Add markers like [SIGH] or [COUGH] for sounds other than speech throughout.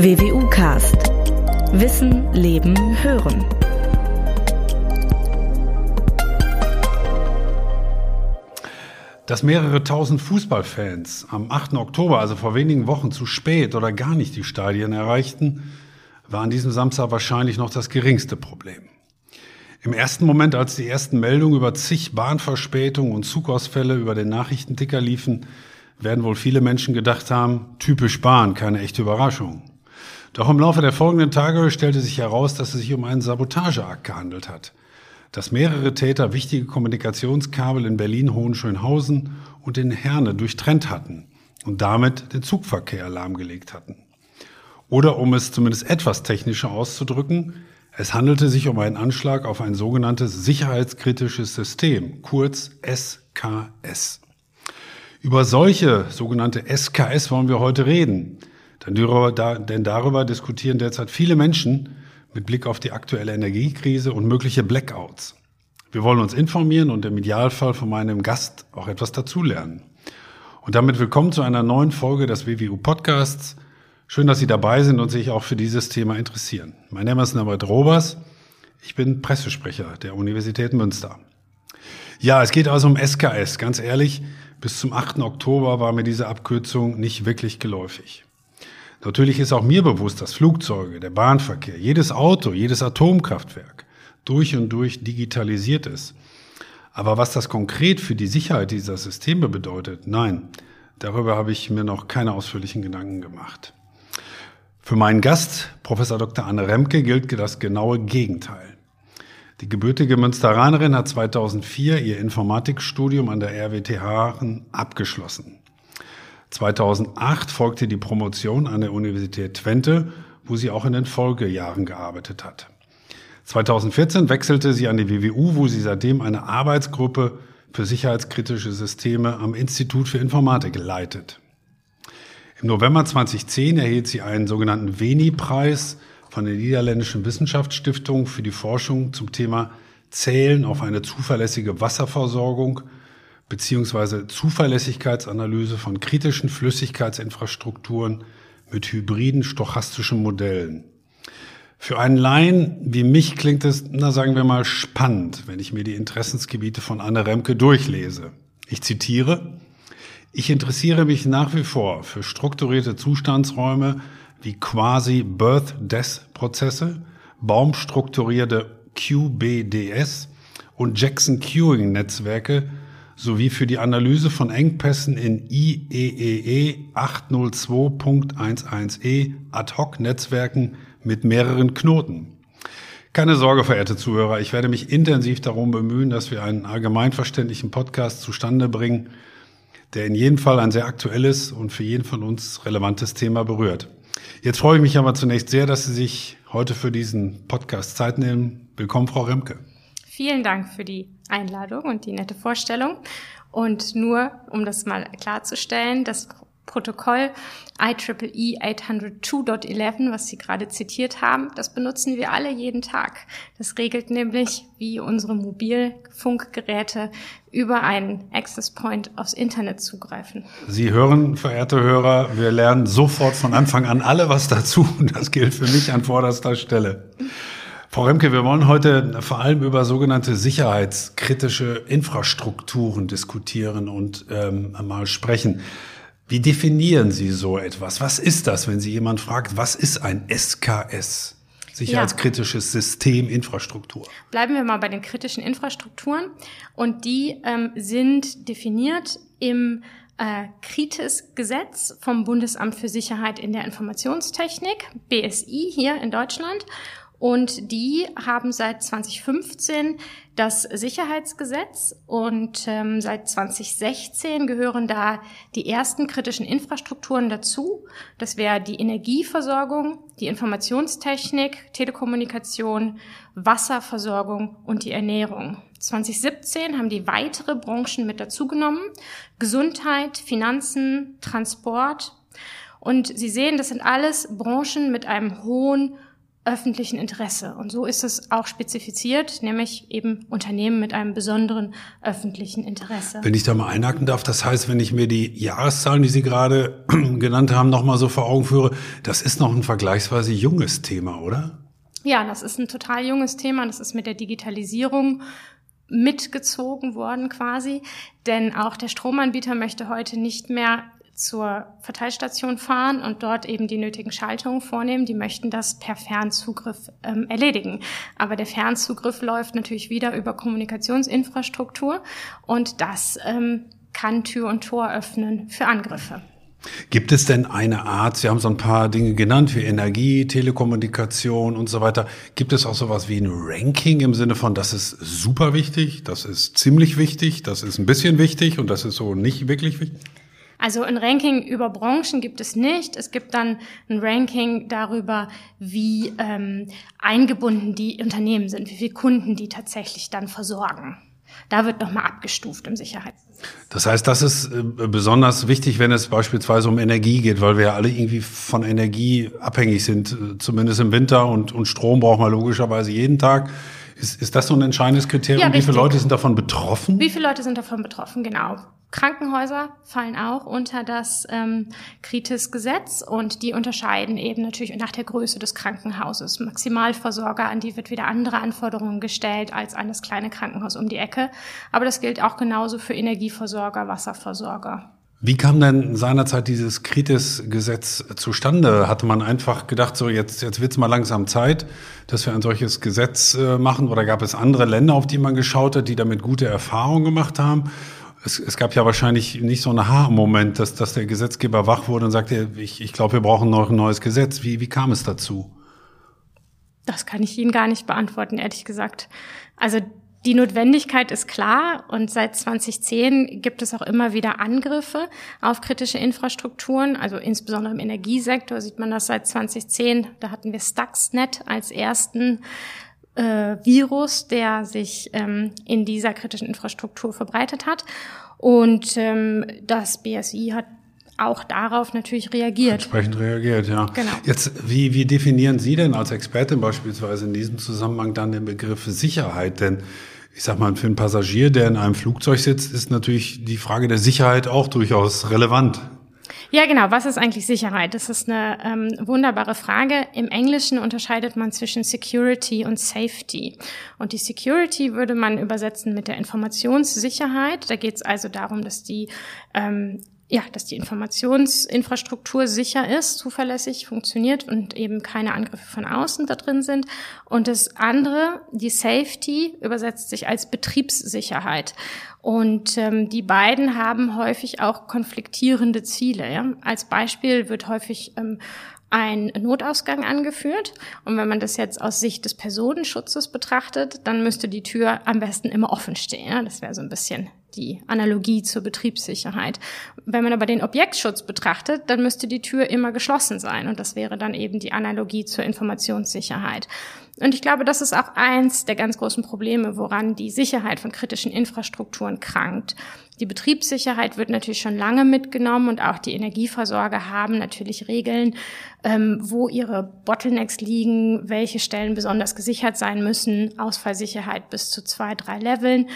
WWU Cast. Wissen, Leben, Hören. Dass mehrere tausend Fußballfans am 8. Oktober, also vor wenigen Wochen, zu spät oder gar nicht die Stadien erreichten, war an diesem Samstag wahrscheinlich noch das geringste Problem. Im ersten Moment, als die ersten Meldungen über zig Bahnverspätungen und Zugausfälle über den Nachrichtenticker liefen, werden wohl viele Menschen gedacht haben, typisch Bahn, keine echte Überraschung. Doch im Laufe der folgenden Tage stellte sich heraus, dass es sich um einen Sabotageakt gehandelt hat. Dass mehrere Täter wichtige Kommunikationskabel in Berlin-Hohenschönhausen und in Herne durchtrennt hatten und damit den Zugverkehr lahmgelegt hatten. Oder um es zumindest etwas technischer auszudrücken, es handelte sich um einen Anschlag auf ein sogenanntes sicherheitskritisches System, kurz SKS. Über solche sogenannte SKS wollen wir heute reden. Denn darüber diskutieren derzeit viele Menschen mit Blick auf die aktuelle Energiekrise und mögliche Blackouts. Wir wollen uns informieren und im Idealfall von meinem Gast auch etwas dazulernen. Und damit willkommen zu einer neuen Folge des WWU Podcasts. Schön, dass Sie dabei sind und sich auch für dieses Thema interessieren. Mein Name ist Norbert Robers. Ich bin Pressesprecher der Universität Münster. Ja, es geht also um SKS. Ganz ehrlich, bis zum 8. Oktober war mir diese Abkürzung nicht wirklich geläufig. Natürlich ist auch mir bewusst, dass Flugzeuge, der Bahnverkehr, jedes Auto, jedes Atomkraftwerk durch und durch digitalisiert ist. Aber was das konkret für die Sicherheit dieser Systeme bedeutet, nein, darüber habe ich mir noch keine ausführlichen Gedanken gemacht. Für meinen Gast, Professor Dr. Anne Remke, gilt das genaue Gegenteil. Die gebürtige Münsteranerin hat 2004 ihr Informatikstudium an der RWTH abgeschlossen. 2008 folgte die Promotion an der Universität Twente, wo sie auch in den Folgejahren gearbeitet hat. 2014 wechselte sie an die WWU, wo sie seitdem eine Arbeitsgruppe für sicherheitskritische Systeme am Institut für Informatik leitet. Im November 2010 erhielt sie einen sogenannten Veni-Preis von der Niederländischen Wissenschaftsstiftung für die Forschung zum Thema Zählen auf eine zuverlässige Wasserversorgung beziehungsweise Zuverlässigkeitsanalyse von kritischen Flüssigkeitsinfrastrukturen mit hybriden stochastischen Modellen. Für einen Laien wie mich klingt es, na sagen wir mal, spannend, wenn ich mir die Interessensgebiete von Anne Remke durchlese. Ich zitiere, ich interessiere mich nach wie vor für strukturierte Zustandsräume wie quasi Birth-Death-Prozesse, baumstrukturierte QBDS und Jackson-Queuing-Netzwerke sowie für die Analyse von Engpässen in IEEE 802.11e Ad-Hoc-Netzwerken mit mehreren Knoten. Keine Sorge, verehrte Zuhörer, ich werde mich intensiv darum bemühen, dass wir einen allgemeinverständlichen Podcast zustande bringen, der in jedem Fall ein sehr aktuelles und für jeden von uns relevantes Thema berührt. Jetzt freue ich mich aber zunächst sehr, dass Sie sich heute für diesen Podcast Zeit nehmen. Willkommen, Frau Remke. Vielen Dank für die Einladung und die nette Vorstellung. Und nur, um das mal klarzustellen, das Protokoll IEEE 802.11, was Sie gerade zitiert haben, das benutzen wir alle jeden Tag. Das regelt nämlich, wie unsere Mobilfunkgeräte über einen Access Point aufs Internet zugreifen. Sie hören, verehrte Hörer, wir lernen sofort von Anfang an alle was dazu. Das gilt für mich an vorderster Stelle. Frau Remke, wir wollen heute vor allem über sogenannte sicherheitskritische Infrastrukturen diskutieren und ähm, mal sprechen. Wie definieren Sie so etwas? Was ist das, wenn Sie jemand fragt, was ist ein SKS? Sicherheitskritisches ja. System, Infrastruktur. Bleiben wir mal bei den kritischen Infrastrukturen. Und die ähm, sind definiert im äh, KRITIS-Gesetz vom Bundesamt für Sicherheit in der Informationstechnik, BSI hier in Deutschland. Und die haben seit 2015 das Sicherheitsgesetz und ähm, seit 2016 gehören da die ersten kritischen Infrastrukturen dazu. Das wäre die Energieversorgung, die Informationstechnik, Telekommunikation, Wasserversorgung und die Ernährung. 2017 haben die weitere Branchen mit dazugenommen. Gesundheit, Finanzen, Transport. Und Sie sehen, das sind alles Branchen mit einem hohen öffentlichen Interesse. Und so ist es auch spezifiziert, nämlich eben Unternehmen mit einem besonderen öffentlichen Interesse. Wenn ich da mal einhaken darf, das heißt, wenn ich mir die Jahreszahlen, die Sie gerade [CLEARS THROAT] genannt haben, nochmal so vor Augen führe, das ist noch ein vergleichsweise junges Thema, oder? Ja, das ist ein total junges Thema. Das ist mit der Digitalisierung mitgezogen worden quasi. Denn auch der Stromanbieter möchte heute nicht mehr zur Verteilstation fahren und dort eben die nötigen Schaltungen vornehmen. Die möchten das per Fernzugriff ähm, erledigen. Aber der Fernzugriff läuft natürlich wieder über Kommunikationsinfrastruktur und das ähm, kann Tür und Tor öffnen für Angriffe. Gibt es denn eine Art, Sie haben so ein paar Dinge genannt, wie Energie, Telekommunikation und so weiter. Gibt es auch sowas wie ein Ranking im Sinne von, das ist super wichtig, das ist ziemlich wichtig, das ist ein bisschen wichtig und das ist so nicht wirklich wichtig? Also ein Ranking über Branchen gibt es nicht. Es gibt dann ein Ranking darüber, wie ähm, eingebunden die Unternehmen sind, wie viele Kunden die tatsächlich dann versorgen. Da wird nochmal abgestuft im Sicherheits. Das heißt, das ist äh, besonders wichtig, wenn es beispielsweise um Energie geht, weil wir ja alle irgendwie von Energie abhängig sind, äh, zumindest im Winter und, und Strom braucht man logischerweise jeden Tag. Ist, ist das so ein entscheidendes Kriterium? Ja, Wie viele Leute sind davon betroffen? Wie viele Leute sind davon betroffen, genau. Krankenhäuser fallen auch unter das ähm, Kritis-Gesetz und die unterscheiden eben natürlich nach der Größe des Krankenhauses. Maximalversorger, an die wird wieder andere Anforderungen gestellt als an das kleine Krankenhaus um die Ecke. Aber das gilt auch genauso für Energieversorger, Wasserversorger. Wie kam denn seinerzeit dieses Kritis-Gesetz zustande? Hatte man einfach gedacht, so jetzt, jetzt wird's mal langsam Zeit, dass wir ein solches Gesetz äh, machen? Oder gab es andere Länder, auf die man geschaut hat, die damit gute Erfahrungen gemacht haben? Es, es gab ja wahrscheinlich nicht so einen Aha-Moment, dass, dass der Gesetzgeber wach wurde und sagte, ich, ich glaube, wir brauchen noch ein neues Gesetz. Wie, wie kam es dazu? Das kann ich Ihnen gar nicht beantworten, ehrlich gesagt. Also die Notwendigkeit ist klar und seit 2010 gibt es auch immer wieder Angriffe auf kritische Infrastrukturen, also insbesondere im Energiesektor sieht man das seit 2010. Da hatten wir Stuxnet als ersten äh, Virus, der sich ähm, in dieser kritischen Infrastruktur verbreitet hat. Und ähm, das BSI hat auch darauf natürlich reagiert. Entsprechend reagiert, ja. Genau. Jetzt, wie, wie definieren Sie denn als Expertin beispielsweise in diesem Zusammenhang dann den Begriff Sicherheit? Denn ich sag mal, für einen Passagier, der in einem Flugzeug sitzt, ist natürlich die Frage der Sicherheit auch durchaus relevant. Ja, genau. Was ist eigentlich Sicherheit? Das ist eine ähm, wunderbare Frage. Im Englischen unterscheidet man zwischen Security und Safety. Und die Security würde man übersetzen mit der Informationssicherheit. Da geht es also darum, dass die ähm, ja, dass die Informationsinfrastruktur sicher ist, zuverlässig funktioniert und eben keine Angriffe von außen da drin sind. Und das andere, die Safety, übersetzt sich als Betriebssicherheit. Und ähm, die beiden haben häufig auch konfliktierende Ziele. Ja? Als Beispiel wird häufig ähm, ein Notausgang angeführt. Und wenn man das jetzt aus Sicht des Personenschutzes betrachtet, dann müsste die Tür am besten immer offen stehen. Ja? Das wäre so ein bisschen die Analogie zur Betriebssicherheit. Wenn man aber den Objektschutz betrachtet, dann müsste die Tür immer geschlossen sein. Und das wäre dann eben die Analogie zur Informationssicherheit. Und ich glaube, das ist auch eins der ganz großen Probleme, woran die Sicherheit von kritischen Infrastrukturen krankt. Die Betriebssicherheit wird natürlich schon lange mitgenommen und auch die Energieversorger haben natürlich Regeln, ähm, wo ihre Bottlenecks liegen, welche Stellen besonders gesichert sein müssen, Ausfallsicherheit bis zu zwei, drei Leveln.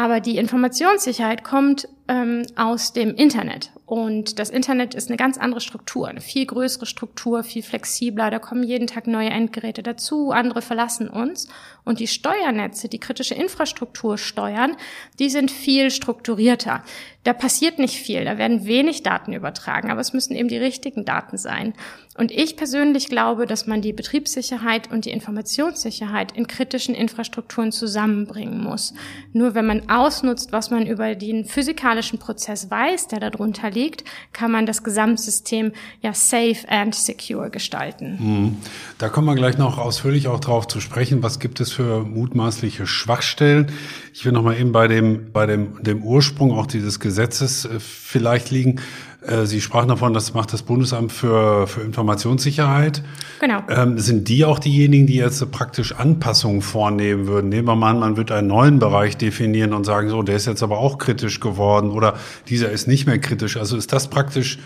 Aber die Informationssicherheit kommt ähm, aus dem Internet. Und das Internet ist eine ganz andere Struktur, eine viel größere Struktur, viel flexibler. Da kommen jeden Tag neue Endgeräte dazu, andere verlassen uns. Und die Steuernetze, die kritische Infrastruktur steuern, die sind viel strukturierter. Da passiert nicht viel, da werden wenig Daten übertragen, aber es müssen eben die richtigen Daten sein. Und ich persönlich glaube, dass man die Betriebssicherheit und die Informationssicherheit in kritischen Infrastrukturen zusammenbringen muss. Nur wenn man ausnutzt, was man über den physikalischen Prozess weiß, der darunter liegt, kann man das Gesamtsystem ja safe and secure gestalten. Mhm. Da kommen wir gleich noch ausführlich auch drauf zu sprechen. Was gibt es für mutmaßliche Schwachstellen? Ich will noch mal eben bei dem, bei dem, dem Ursprung auch dieses Gesetzes äh, vielleicht liegen. Äh, Sie sprachen davon, das macht das Bundesamt für, für Informationssicherheit. Genau. Ähm, sind die auch diejenigen, die jetzt praktisch Anpassungen vornehmen würden? Nehmen wir mal an, man wird einen neuen Bereich definieren und sagen, so, der ist jetzt aber auch kritisch geworden oder dieser ist nicht mehr kritisch. Also ist das praktisch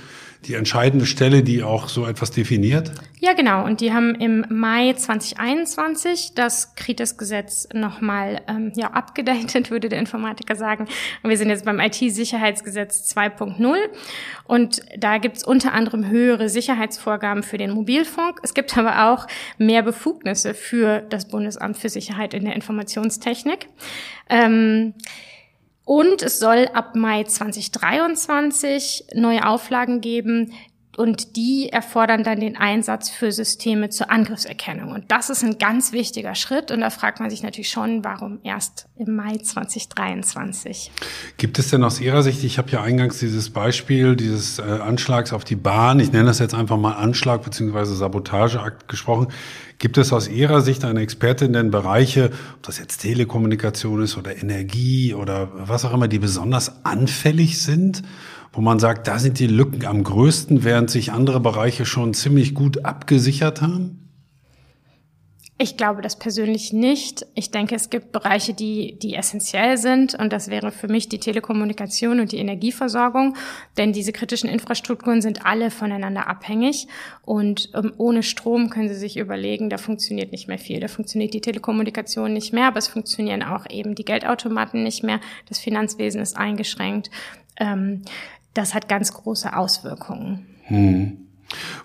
die entscheidende Stelle, die auch so etwas definiert? Ja, genau. Und die haben im Mai 2021 das Kritis-Gesetz nochmal ähm, ja, abgedatet, [LAUGHS] würde der Informatiker sagen. Und wir sind jetzt beim IT-Sicherheitsgesetz 2.0. Und da gibt's unter anderem höhere Sicherheitsvorgaben für den Mobilfunk. Es gibt aber auch mehr Befugnisse für das Bundesamt für Sicherheit in der Informationstechnik. Ähm, und es soll ab Mai 2023 neue Auflagen geben, und die erfordern dann den Einsatz für Systeme zur Angriffserkennung. Und das ist ein ganz wichtiger Schritt. Und da fragt man sich natürlich schon, warum erst im Mai 2023. Gibt es denn aus Ihrer Sicht, ich habe ja eingangs dieses Beispiel dieses äh, Anschlags auf die Bahn, ich nenne das jetzt einfach mal Anschlag beziehungsweise Sabotageakt gesprochen, Gibt es aus Ihrer Sicht eine Expertin in den Bereiche, ob das jetzt Telekommunikation ist oder Energie oder was auch immer, die besonders anfällig sind? Wo man sagt, da sind die Lücken am größten, während sich andere Bereiche schon ziemlich gut abgesichert haben? Ich glaube das persönlich nicht. Ich denke, es gibt Bereiche, die, die essentiell sind und das wäre für mich die Telekommunikation und die Energieversorgung, denn diese kritischen Infrastrukturen sind alle voneinander abhängig und ähm, ohne Strom können Sie sich überlegen, da funktioniert nicht mehr viel. Da funktioniert die Telekommunikation nicht mehr, aber es funktionieren auch eben die Geldautomaten nicht mehr. Das Finanzwesen ist eingeschränkt. Ähm, das hat ganz große Auswirkungen. Hm.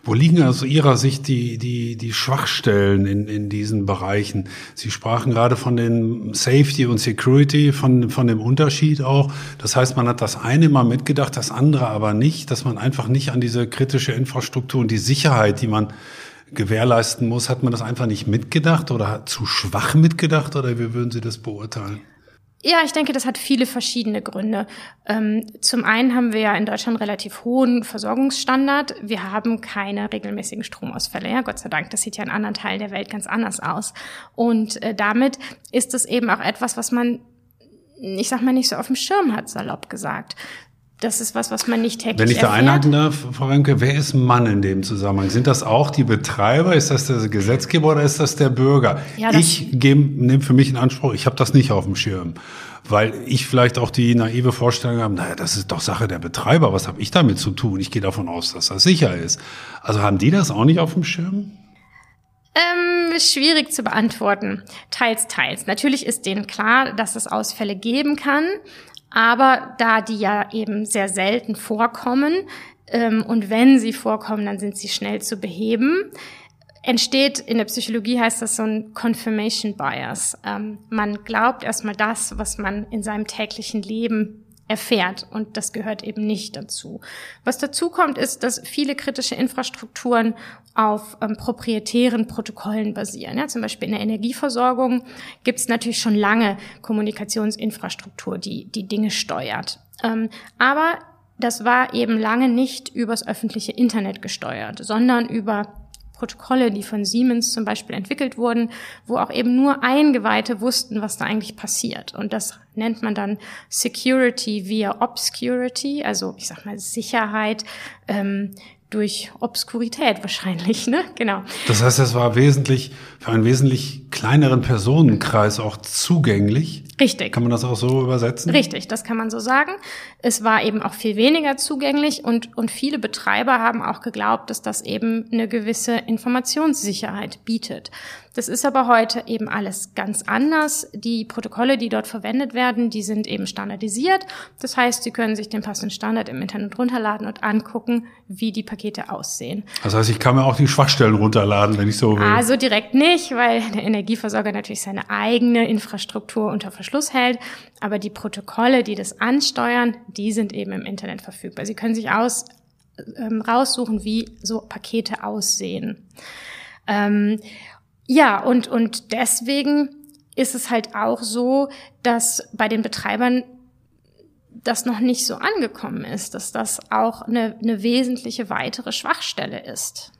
Wo liegen aus Ihrer Sicht die, die, die Schwachstellen in, in diesen Bereichen? Sie sprachen gerade von den Safety und Security, von, von dem Unterschied auch. Das heißt, man hat das eine mal mitgedacht, das andere aber nicht, dass man einfach nicht an diese kritische Infrastruktur und die Sicherheit, die man gewährleisten muss, hat man das einfach nicht mitgedacht oder zu schwach mitgedacht oder wie würden Sie das beurteilen? Ja, ich denke, das hat viele verschiedene Gründe. Ähm, zum einen haben wir ja in Deutschland relativ hohen Versorgungsstandard. Wir haben keine regelmäßigen Stromausfälle. Ja, Gott sei Dank. Das sieht ja in anderen Teilen der Welt ganz anders aus. Und äh, damit ist es eben auch etwas, was man ich sag mal, nicht so auf dem Schirm hat, salopp gesagt das ist was, was man nicht täglich Wenn ich da einhaken darf, Frau Remke, wer ist Mann in dem Zusammenhang? Sind das auch die Betreiber? Ist das der Gesetzgeber oder ist das der Bürger? Ja, ich nehme für mich in Anspruch, ich habe das nicht auf dem Schirm. Weil ich vielleicht auch die naive Vorstellung habe, naja, das ist doch Sache der Betreiber, was habe ich damit zu tun? Ich gehe davon aus, dass das sicher ist. Also haben die das auch nicht auf dem Schirm? Ähm, schwierig zu beantworten. Teils, teils. Natürlich ist denen klar, dass es Ausfälle geben kann. Aber da die ja eben sehr selten vorkommen ähm, und wenn sie vorkommen, dann sind sie schnell zu beheben, entsteht in der Psychologie heißt das so ein Confirmation Bias. Ähm, man glaubt erstmal das, was man in seinem täglichen Leben erfährt. Und das gehört eben nicht dazu. Was dazu kommt, ist, dass viele kritische Infrastrukturen auf ähm, proprietären Protokollen basieren. Ja, zum Beispiel in der Energieversorgung gibt es natürlich schon lange Kommunikationsinfrastruktur, die die Dinge steuert. Ähm, aber das war eben lange nicht übers öffentliche Internet gesteuert, sondern über Protokolle, die von Siemens zum Beispiel entwickelt wurden, wo auch eben nur Eingeweihte wussten, was da eigentlich passiert. Und das nennt man dann Security via Obscurity, also ich sag mal Sicherheit ähm, durch Obskurität wahrscheinlich, [LAUGHS] ne? Genau. Das heißt, es war wesentlich für einen wesentlich kleineren Personenkreis auch zugänglich. Richtig. Kann man das auch so übersetzen? Richtig, das kann man so sagen. Es war eben auch viel weniger zugänglich und, und viele Betreiber haben auch geglaubt, dass das eben eine gewisse Informationssicherheit bietet. Das ist aber heute eben alles ganz anders. Die Protokolle, die dort verwendet werden, die sind eben standardisiert. Das heißt, Sie können sich den passenden Standard im Internet runterladen und angucken, wie die Pakete aussehen. Das heißt, ich kann mir auch die Schwachstellen runterladen, wenn ich so will. Also direkt nicht, weil der Energieversorger natürlich seine eigene Infrastruktur unter Verschluss hält. Aber die Protokolle, die das ansteuern, die sind eben im Internet verfügbar. Sie können sich aus, ähm, raussuchen, wie so Pakete aussehen. Ähm, ja, und, und deswegen ist es halt auch so, dass bei den Betreibern das noch nicht so angekommen ist, dass das auch eine, eine wesentliche weitere Schwachstelle ist.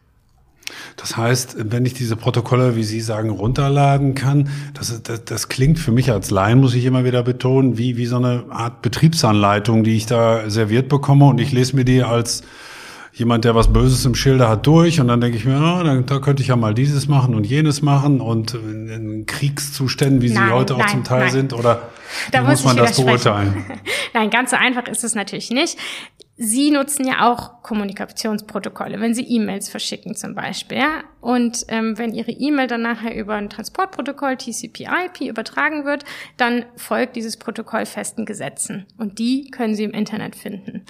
Das heißt, wenn ich diese Protokolle, wie Sie sagen, runterladen kann, das, das, das klingt für mich als Laien, muss ich immer wieder betonen, wie, wie so eine Art Betriebsanleitung, die ich da serviert bekomme. Und ich lese mir die als jemand, der was Böses im Schilde hat, durch und dann denke ich mir, ah, da, da könnte ich ja mal dieses machen und jenes machen und in, in Kriegszuständen, wie nein, sie heute auch nein, zum Teil nein. sind, oder da muss man das beurteilen? [LAUGHS] Nein, ganz so einfach ist es natürlich nicht. Sie nutzen ja auch Kommunikationsprotokolle, wenn Sie E-Mails verschicken zum Beispiel. Ja? Und ähm, wenn Ihre E-Mail dann nachher über ein Transportprotokoll TCP/IP übertragen wird, dann folgt dieses Protokoll festen Gesetzen. Und die können Sie im Internet finden.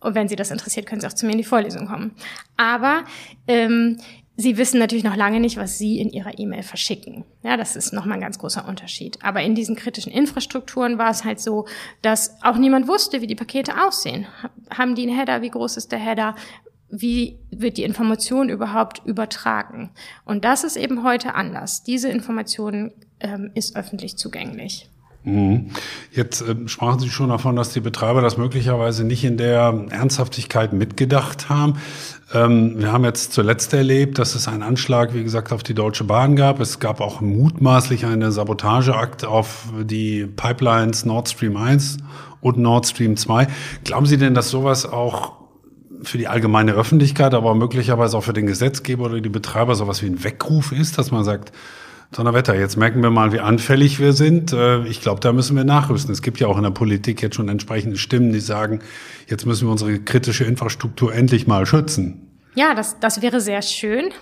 Und wenn Sie das interessiert, können Sie auch zu mir in die Vorlesung kommen. Aber ähm, Sie wissen natürlich noch lange nicht, was Sie in Ihrer E-Mail verschicken. Ja, das ist nochmal ein ganz großer Unterschied. Aber in diesen kritischen Infrastrukturen war es halt so, dass auch niemand wusste, wie die Pakete aussehen. Haben die einen Header? Wie groß ist der Header? Wie wird die Information überhaupt übertragen? Und das ist eben heute anders. Diese Information ähm, ist öffentlich zugänglich. Jetzt äh, sprachen Sie schon davon, dass die Betreiber das möglicherweise nicht in der Ernsthaftigkeit mitgedacht haben. Ähm, wir haben jetzt zuletzt erlebt, dass es einen Anschlag, wie gesagt, auf die Deutsche Bahn gab. Es gab auch mutmaßlich eine Sabotageakt auf die Pipelines Nord Stream 1 und Nord Stream 2. Glauben Sie denn, dass sowas auch für die allgemeine Öffentlichkeit, aber möglicherweise auch für den Gesetzgeber oder die Betreiber sowas wie ein Weckruf ist, dass man sagt, Donnerwetter, jetzt merken wir mal, wie anfällig wir sind. Äh, ich glaube, da müssen wir nachrüsten. Es gibt ja auch in der Politik jetzt schon entsprechende Stimmen, die sagen, jetzt müssen wir unsere kritische Infrastruktur endlich mal schützen. Ja, das, das wäre sehr schön.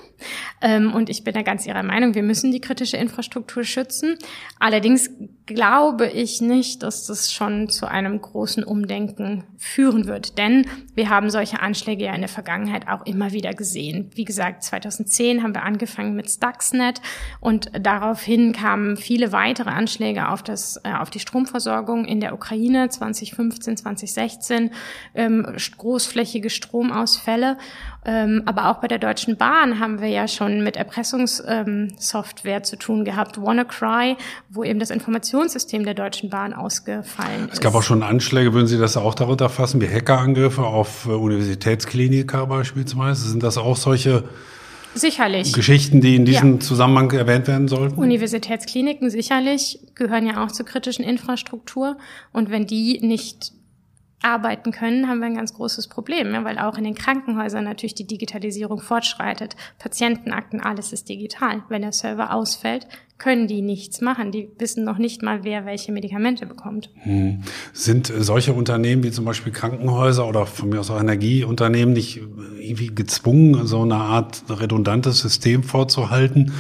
Ähm, und ich bin da ganz Ihrer Meinung, wir müssen die kritische Infrastruktur schützen. Allerdings glaube ich nicht, dass das schon zu einem großen Umdenken führen wird. Denn wir haben solche Anschläge ja in der Vergangenheit auch immer wieder gesehen. Wie gesagt, 2010 haben wir angefangen mit Stuxnet und daraufhin kamen viele weitere Anschläge auf, das, äh, auf die Stromversorgung in der Ukraine 2015, 2016, ähm, großflächige Stromausfälle. Ähm, aber auch bei der Deutschen Bahn haben wir ja schon mit Erpressungssoftware zu tun gehabt. WannaCry, wo eben das Informationssystem der Deutschen Bahn ausgefallen ist. Es gab auch schon Anschläge, würden Sie das auch darunter fassen, wie Hackerangriffe auf äh, Universitätskliniker beispielsweise? Sind das auch solche Sicherlich. Geschichten, die in diesem ja. Zusammenhang erwähnt werden sollten? Universitätskliniken sicherlich gehören ja auch zur kritischen Infrastruktur. Und wenn die nicht arbeiten können, haben wir ein ganz großes Problem, ja, weil auch in den Krankenhäusern natürlich die Digitalisierung fortschreitet. Patientenakten, alles ist digital. Wenn der Server ausfällt, können die nichts machen. Die wissen noch nicht mal, wer welche Medikamente bekommt. Hm. Sind solche Unternehmen wie zum Beispiel Krankenhäuser oder von mir aus auch Energieunternehmen nicht irgendwie gezwungen, so eine Art redundantes System vorzuhalten?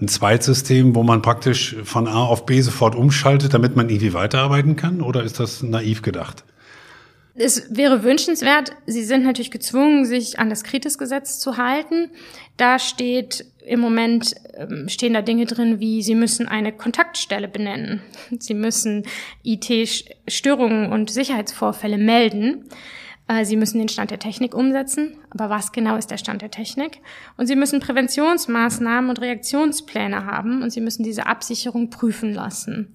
Ein Zweitsystem, wo man praktisch von A auf B sofort umschaltet, damit man irgendwie weiterarbeiten kann? Oder ist das naiv gedacht? Es wäre wünschenswert, Sie sind natürlich gezwungen, sich an das Kritisgesetz zu halten. Da steht im Moment, ähm, stehen da Dinge drin wie, Sie müssen eine Kontaktstelle benennen. Sie müssen IT-Störungen und Sicherheitsvorfälle melden. Äh, Sie müssen den Stand der Technik umsetzen. Aber was genau ist der Stand der Technik? Und Sie müssen Präventionsmaßnahmen und Reaktionspläne haben und Sie müssen diese Absicherung prüfen lassen.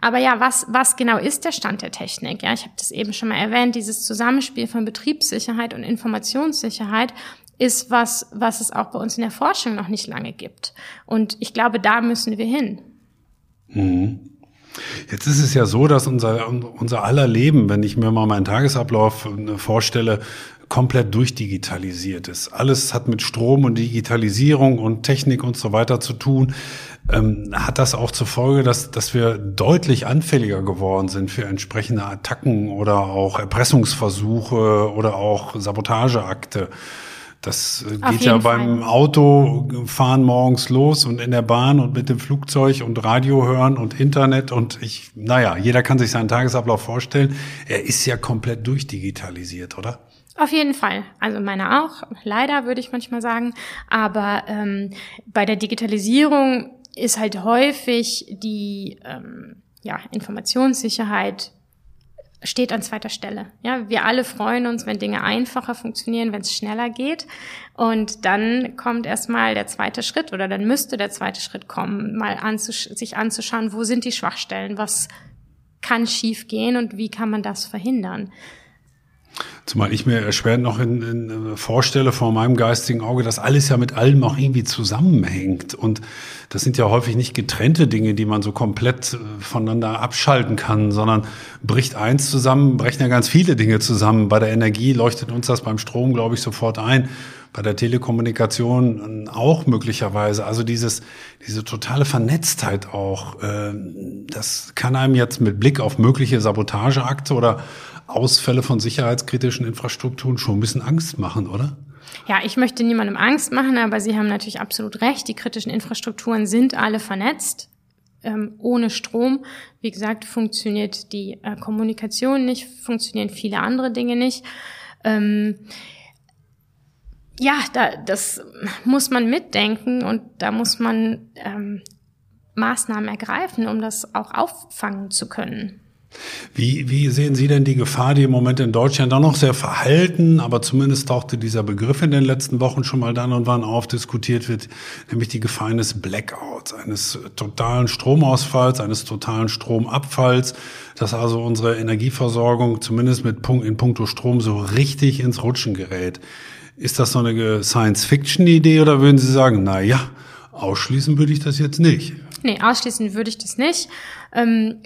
Aber ja, was, was genau ist der Stand der Technik? Ja, ich habe das eben schon mal erwähnt, dieses Zusammenspiel von Betriebssicherheit und Informationssicherheit ist was, was es auch bei uns in der Forschung noch nicht lange gibt. Und ich glaube, da müssen wir hin. Mhm. Jetzt ist es ja so, dass unser, unser aller Leben, wenn ich mir mal meinen Tagesablauf äh, vorstelle, komplett durchdigitalisiert ist. Alles hat mit Strom und Digitalisierung und Technik und so weiter zu tun. Ähm, hat das auch zur Folge, dass, dass wir deutlich anfälliger geworden sind für entsprechende Attacken oder auch Erpressungsversuche oder auch Sabotageakte? Das äh, geht ja beim Fall. Autofahren morgens los und in der Bahn und mit dem Flugzeug und Radio hören und Internet und ich, naja, jeder kann sich seinen Tagesablauf vorstellen. Er ist ja komplett durchdigitalisiert, oder? Auf jeden Fall. Also meine auch. Leider würde ich manchmal sagen. Aber ähm, bei der Digitalisierung ist halt häufig die ähm, ja, Informationssicherheit steht an zweiter Stelle. Ja, wir alle freuen uns, wenn Dinge einfacher funktionieren, wenn es schneller geht. Und dann kommt erstmal der zweite Schritt oder dann müsste der zweite Schritt kommen, mal anzusch sich anzuschauen, wo sind die Schwachstellen, was kann schiefgehen und wie kann man das verhindern. Zumal ich mir erschwerend noch in, in, vorstelle vor meinem geistigen Auge, dass alles ja mit allem auch irgendwie zusammenhängt. Und das sind ja häufig nicht getrennte Dinge, die man so komplett äh, voneinander abschalten kann, sondern bricht eins zusammen, brechen ja ganz viele Dinge zusammen. Bei der Energie leuchtet uns das beim Strom, glaube ich, sofort ein. Bei der Telekommunikation auch möglicherweise. Also dieses, diese totale Vernetztheit auch, äh, das kann einem jetzt mit Blick auf mögliche Sabotageakte oder Ausfälle von sicherheitskritischen Infrastrukturen schon ein bisschen Angst machen, oder? Ja, ich möchte niemandem Angst machen, aber Sie haben natürlich absolut recht. Die kritischen Infrastrukturen sind alle vernetzt. Ähm, ohne Strom, wie gesagt, funktioniert die äh, Kommunikation nicht, funktionieren viele andere Dinge nicht. Ähm, ja, da, das muss man mitdenken und da muss man ähm, Maßnahmen ergreifen, um das auch auffangen zu können. Wie, wie sehen Sie denn die Gefahr, die im Moment in Deutschland auch noch sehr verhalten, aber zumindest tauchte dieser Begriff in den letzten Wochen schon mal dann und wann auf diskutiert wird, nämlich die Gefahr eines Blackouts, eines totalen Stromausfalls, eines totalen Stromabfalls, dass also unsere Energieversorgung zumindest mit Punkt, in puncto Strom so richtig ins Rutschen gerät. Ist das so eine Science-Fiction-Idee oder würden Sie sagen, na ja, ausschließen würde ich das jetzt nicht? Nee, ausschließen würde ich das nicht. Ähm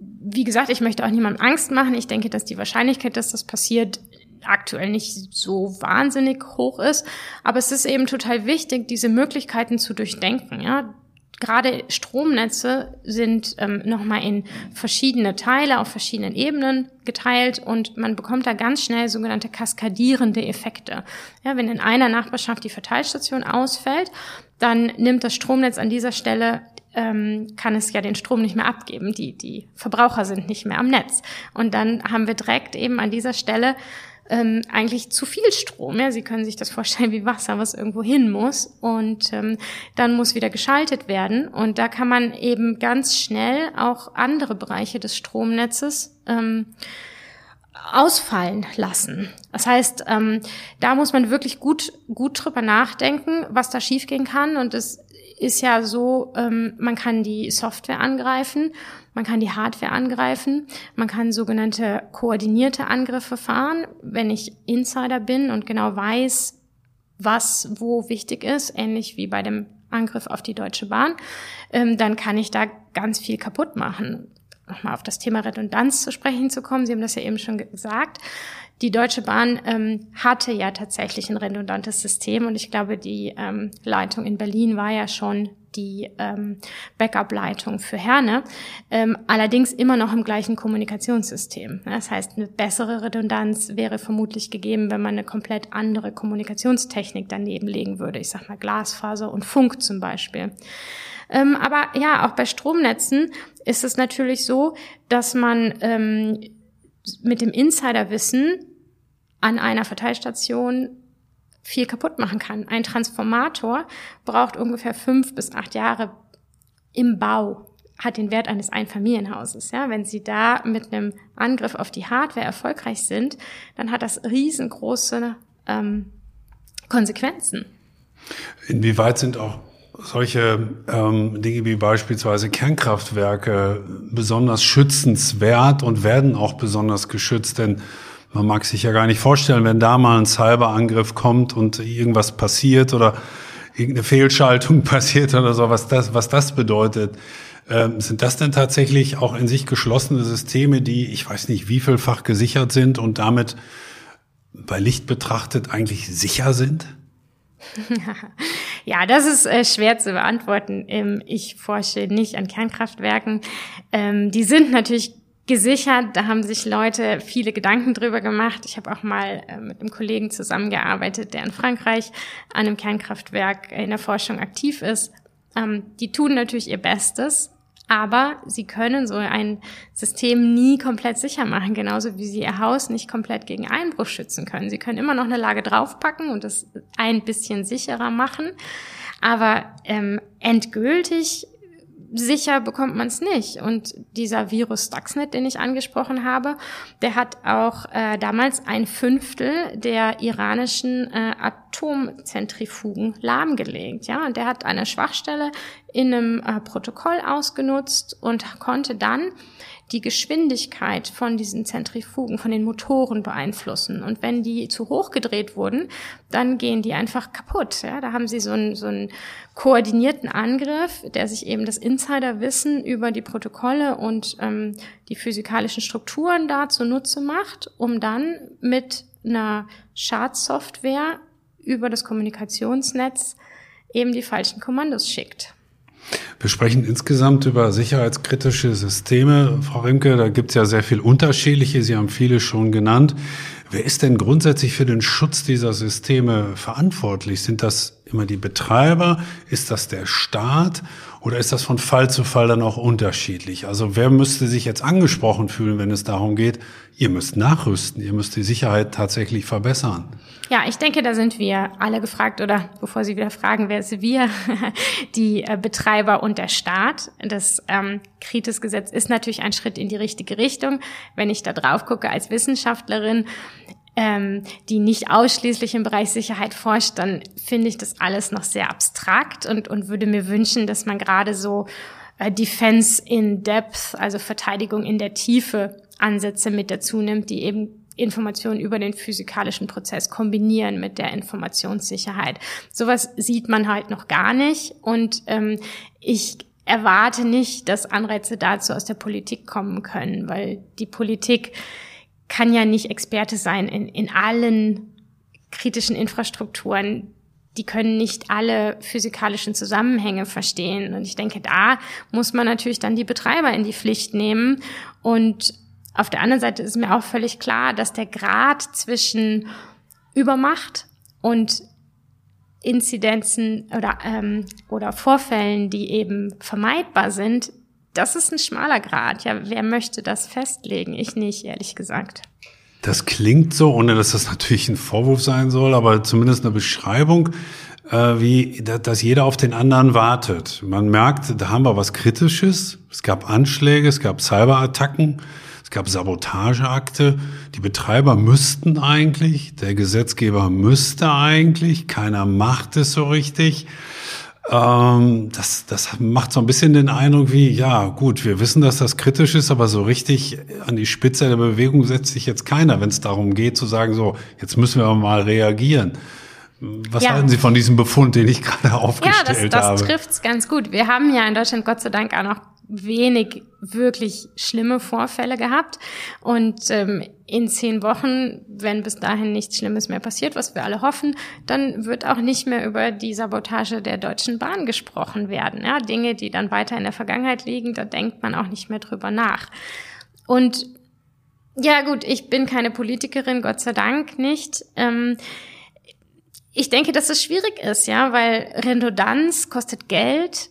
wie gesagt, ich möchte auch niemandem Angst machen. Ich denke, dass die Wahrscheinlichkeit, dass das passiert, aktuell nicht so wahnsinnig hoch ist. Aber es ist eben total wichtig, diese Möglichkeiten zu durchdenken. Ja? Gerade Stromnetze sind ähm, nochmal in verschiedene Teile auf verschiedenen Ebenen geteilt und man bekommt da ganz schnell sogenannte kaskadierende Effekte. Ja, wenn in einer Nachbarschaft die Verteilstation ausfällt, dann nimmt das Stromnetz an dieser Stelle ähm, kann es ja den Strom nicht mehr abgeben. Die, die Verbraucher sind nicht mehr am Netz. Und dann haben wir direkt eben an dieser Stelle ähm, eigentlich zu viel Strom. Ja? Sie können sich das vorstellen wie Wasser, was irgendwo hin muss. Und ähm, dann muss wieder geschaltet werden. Und da kann man eben ganz schnell auch andere Bereiche des Stromnetzes ähm, ausfallen lassen. Das heißt, ähm, da muss man wirklich gut, gut drüber nachdenken, was da schiefgehen kann. Und es ist ja so, ähm, man kann die Software angreifen, man kann die Hardware angreifen, man kann sogenannte koordinierte Angriffe fahren, wenn ich Insider bin und genau weiß, was wo wichtig ist, ähnlich wie bei dem Angriff auf die Deutsche Bahn, ähm, dann kann ich da ganz viel kaputt machen. Nochmal auf das Thema Redundanz zu sprechen zu kommen. Sie haben das ja eben schon gesagt. Die Deutsche Bahn ähm, hatte ja tatsächlich ein redundantes System und ich glaube, die ähm, Leitung in Berlin war ja schon die ähm, Backup-Leitung für Herne, ähm, allerdings immer noch im gleichen Kommunikationssystem. Das heißt, eine bessere Redundanz wäre vermutlich gegeben, wenn man eine komplett andere Kommunikationstechnik daneben legen würde. Ich sag mal Glasfaser und Funk zum Beispiel. Ähm, aber ja, auch bei Stromnetzen ist es natürlich so, dass man ähm, mit dem Insiderwissen an einer Verteilstation viel kaputt machen kann. Ein Transformator braucht ungefähr fünf bis acht Jahre im Bau, hat den Wert eines Einfamilienhauses. Ja, wenn Sie da mit einem Angriff auf die Hardware erfolgreich sind, dann hat das riesengroße ähm, Konsequenzen. Inwieweit sind auch solche ähm, Dinge wie beispielsweise Kernkraftwerke besonders schützenswert und werden auch besonders geschützt, denn man mag sich ja gar nicht vorstellen, wenn da mal ein Cyberangriff kommt und irgendwas passiert oder irgendeine Fehlschaltung [LAUGHS] passiert oder so, was das, was das bedeutet. Ähm, sind das denn tatsächlich auch in sich geschlossene Systeme, die ich weiß nicht wie vielfach gesichert sind und damit bei Licht betrachtet eigentlich sicher sind? [LAUGHS] Ja, das ist äh, schwer zu beantworten. Ähm, ich forsche nicht an Kernkraftwerken. Ähm, die sind natürlich gesichert. Da haben sich Leute viele Gedanken drüber gemacht. Ich habe auch mal äh, mit einem Kollegen zusammengearbeitet, der in Frankreich an einem Kernkraftwerk in der Forschung aktiv ist. Ähm, die tun natürlich ihr Bestes, aber sie können so ein System nie komplett sicher machen, genauso wie sie ihr Haus nicht komplett gegen Einbruch schützen können. Sie können immer noch eine Lage draufpacken und es ein bisschen sicherer machen, aber ähm, endgültig sicher bekommt man es nicht. Und dieser Virus Stuxnet, den ich angesprochen habe, der hat auch äh, damals ein Fünftel der iranischen äh, Atomzentrifugen lahmgelegt. Ja, und der hat eine Schwachstelle in einem äh, Protokoll ausgenutzt und konnte dann die Geschwindigkeit von diesen Zentrifugen, von den Motoren beeinflussen. Und wenn die zu hoch gedreht wurden, dann gehen die einfach kaputt. Ja, da haben sie so einen, so einen koordinierten Angriff, der sich eben das Insiderwissen über die Protokolle und ähm, die physikalischen Strukturen da zunutze macht, um dann mit einer Schadsoftware über das Kommunikationsnetz eben die falschen Kommandos schickt. Wir sprechen insgesamt über sicherheitskritische Systeme. Frau Rimke, da gibt es ja sehr viel unterschiedliche. Sie haben viele schon genannt. Wer ist denn grundsätzlich für den Schutz dieser Systeme verantwortlich? Sind das immer die Betreiber? Ist das der Staat? Oder ist das von Fall zu Fall dann auch unterschiedlich? Also wer müsste sich jetzt angesprochen fühlen, wenn es darum geht, ihr müsst nachrüsten, ihr müsst die Sicherheit tatsächlich verbessern? Ja, ich denke, da sind wir alle gefragt oder bevor Sie wieder fragen, wer ist wir, [LAUGHS] die äh, Betreiber und der Staat. Das ähm, Kritis-Gesetz ist natürlich ein Schritt in die richtige Richtung. Wenn ich da drauf gucke als Wissenschaftlerin, ähm, die nicht ausschließlich im Bereich Sicherheit forscht, dann finde ich das alles noch sehr abstrakt und, und würde mir wünschen, dass man gerade so äh, Defense in Depth, also Verteidigung in der Tiefe, Ansätze mit dazu nimmt, die eben Informationen über den physikalischen Prozess kombinieren mit der Informationssicherheit. Sowas sieht man halt noch gar nicht und ähm, ich erwarte nicht, dass Anreize dazu aus der Politik kommen können, weil die Politik kann ja nicht Experte sein in, in allen kritischen Infrastrukturen. Die können nicht alle physikalischen Zusammenhänge verstehen. Und ich denke, da muss man natürlich dann die Betreiber in die Pflicht nehmen und auf der anderen Seite ist mir auch völlig klar, dass der Grad zwischen Übermacht und Inzidenzen oder, ähm, oder Vorfällen, die eben vermeidbar sind, das ist ein schmaler Grad. Ja, wer möchte das festlegen? Ich nicht, ehrlich gesagt. Das klingt so, ohne dass das natürlich ein Vorwurf sein soll, aber zumindest eine Beschreibung, äh, wie dass jeder auf den anderen wartet. Man merkt, da haben wir was Kritisches. Es gab Anschläge, es gab Cyberattacken. Es gab Sabotageakte. Die Betreiber müssten eigentlich, der Gesetzgeber müsste eigentlich, keiner macht es so richtig. Ähm, das, das macht so ein bisschen den Eindruck wie, ja gut, wir wissen, dass das kritisch ist, aber so richtig an die Spitze der Bewegung setzt sich jetzt keiner, wenn es darum geht zu sagen, so, jetzt müssen wir mal reagieren. Was ja. halten Sie von diesem Befund, den ich gerade aufgestellt habe? Ja, das, das trifft es ganz gut. Wir haben ja in Deutschland Gott sei Dank auch noch wenig wirklich schlimme Vorfälle gehabt. Und ähm, in zehn Wochen, wenn bis dahin nichts Schlimmes mehr passiert, was wir alle hoffen, dann wird auch nicht mehr über die Sabotage der Deutschen Bahn gesprochen werden. Ja, Dinge, die dann weiter in der Vergangenheit liegen, da denkt man auch nicht mehr drüber nach. Und ja gut, ich bin keine Politikerin, Gott sei Dank nicht. Ähm, ich denke, dass es schwierig ist, ja, weil Redundanz kostet Geld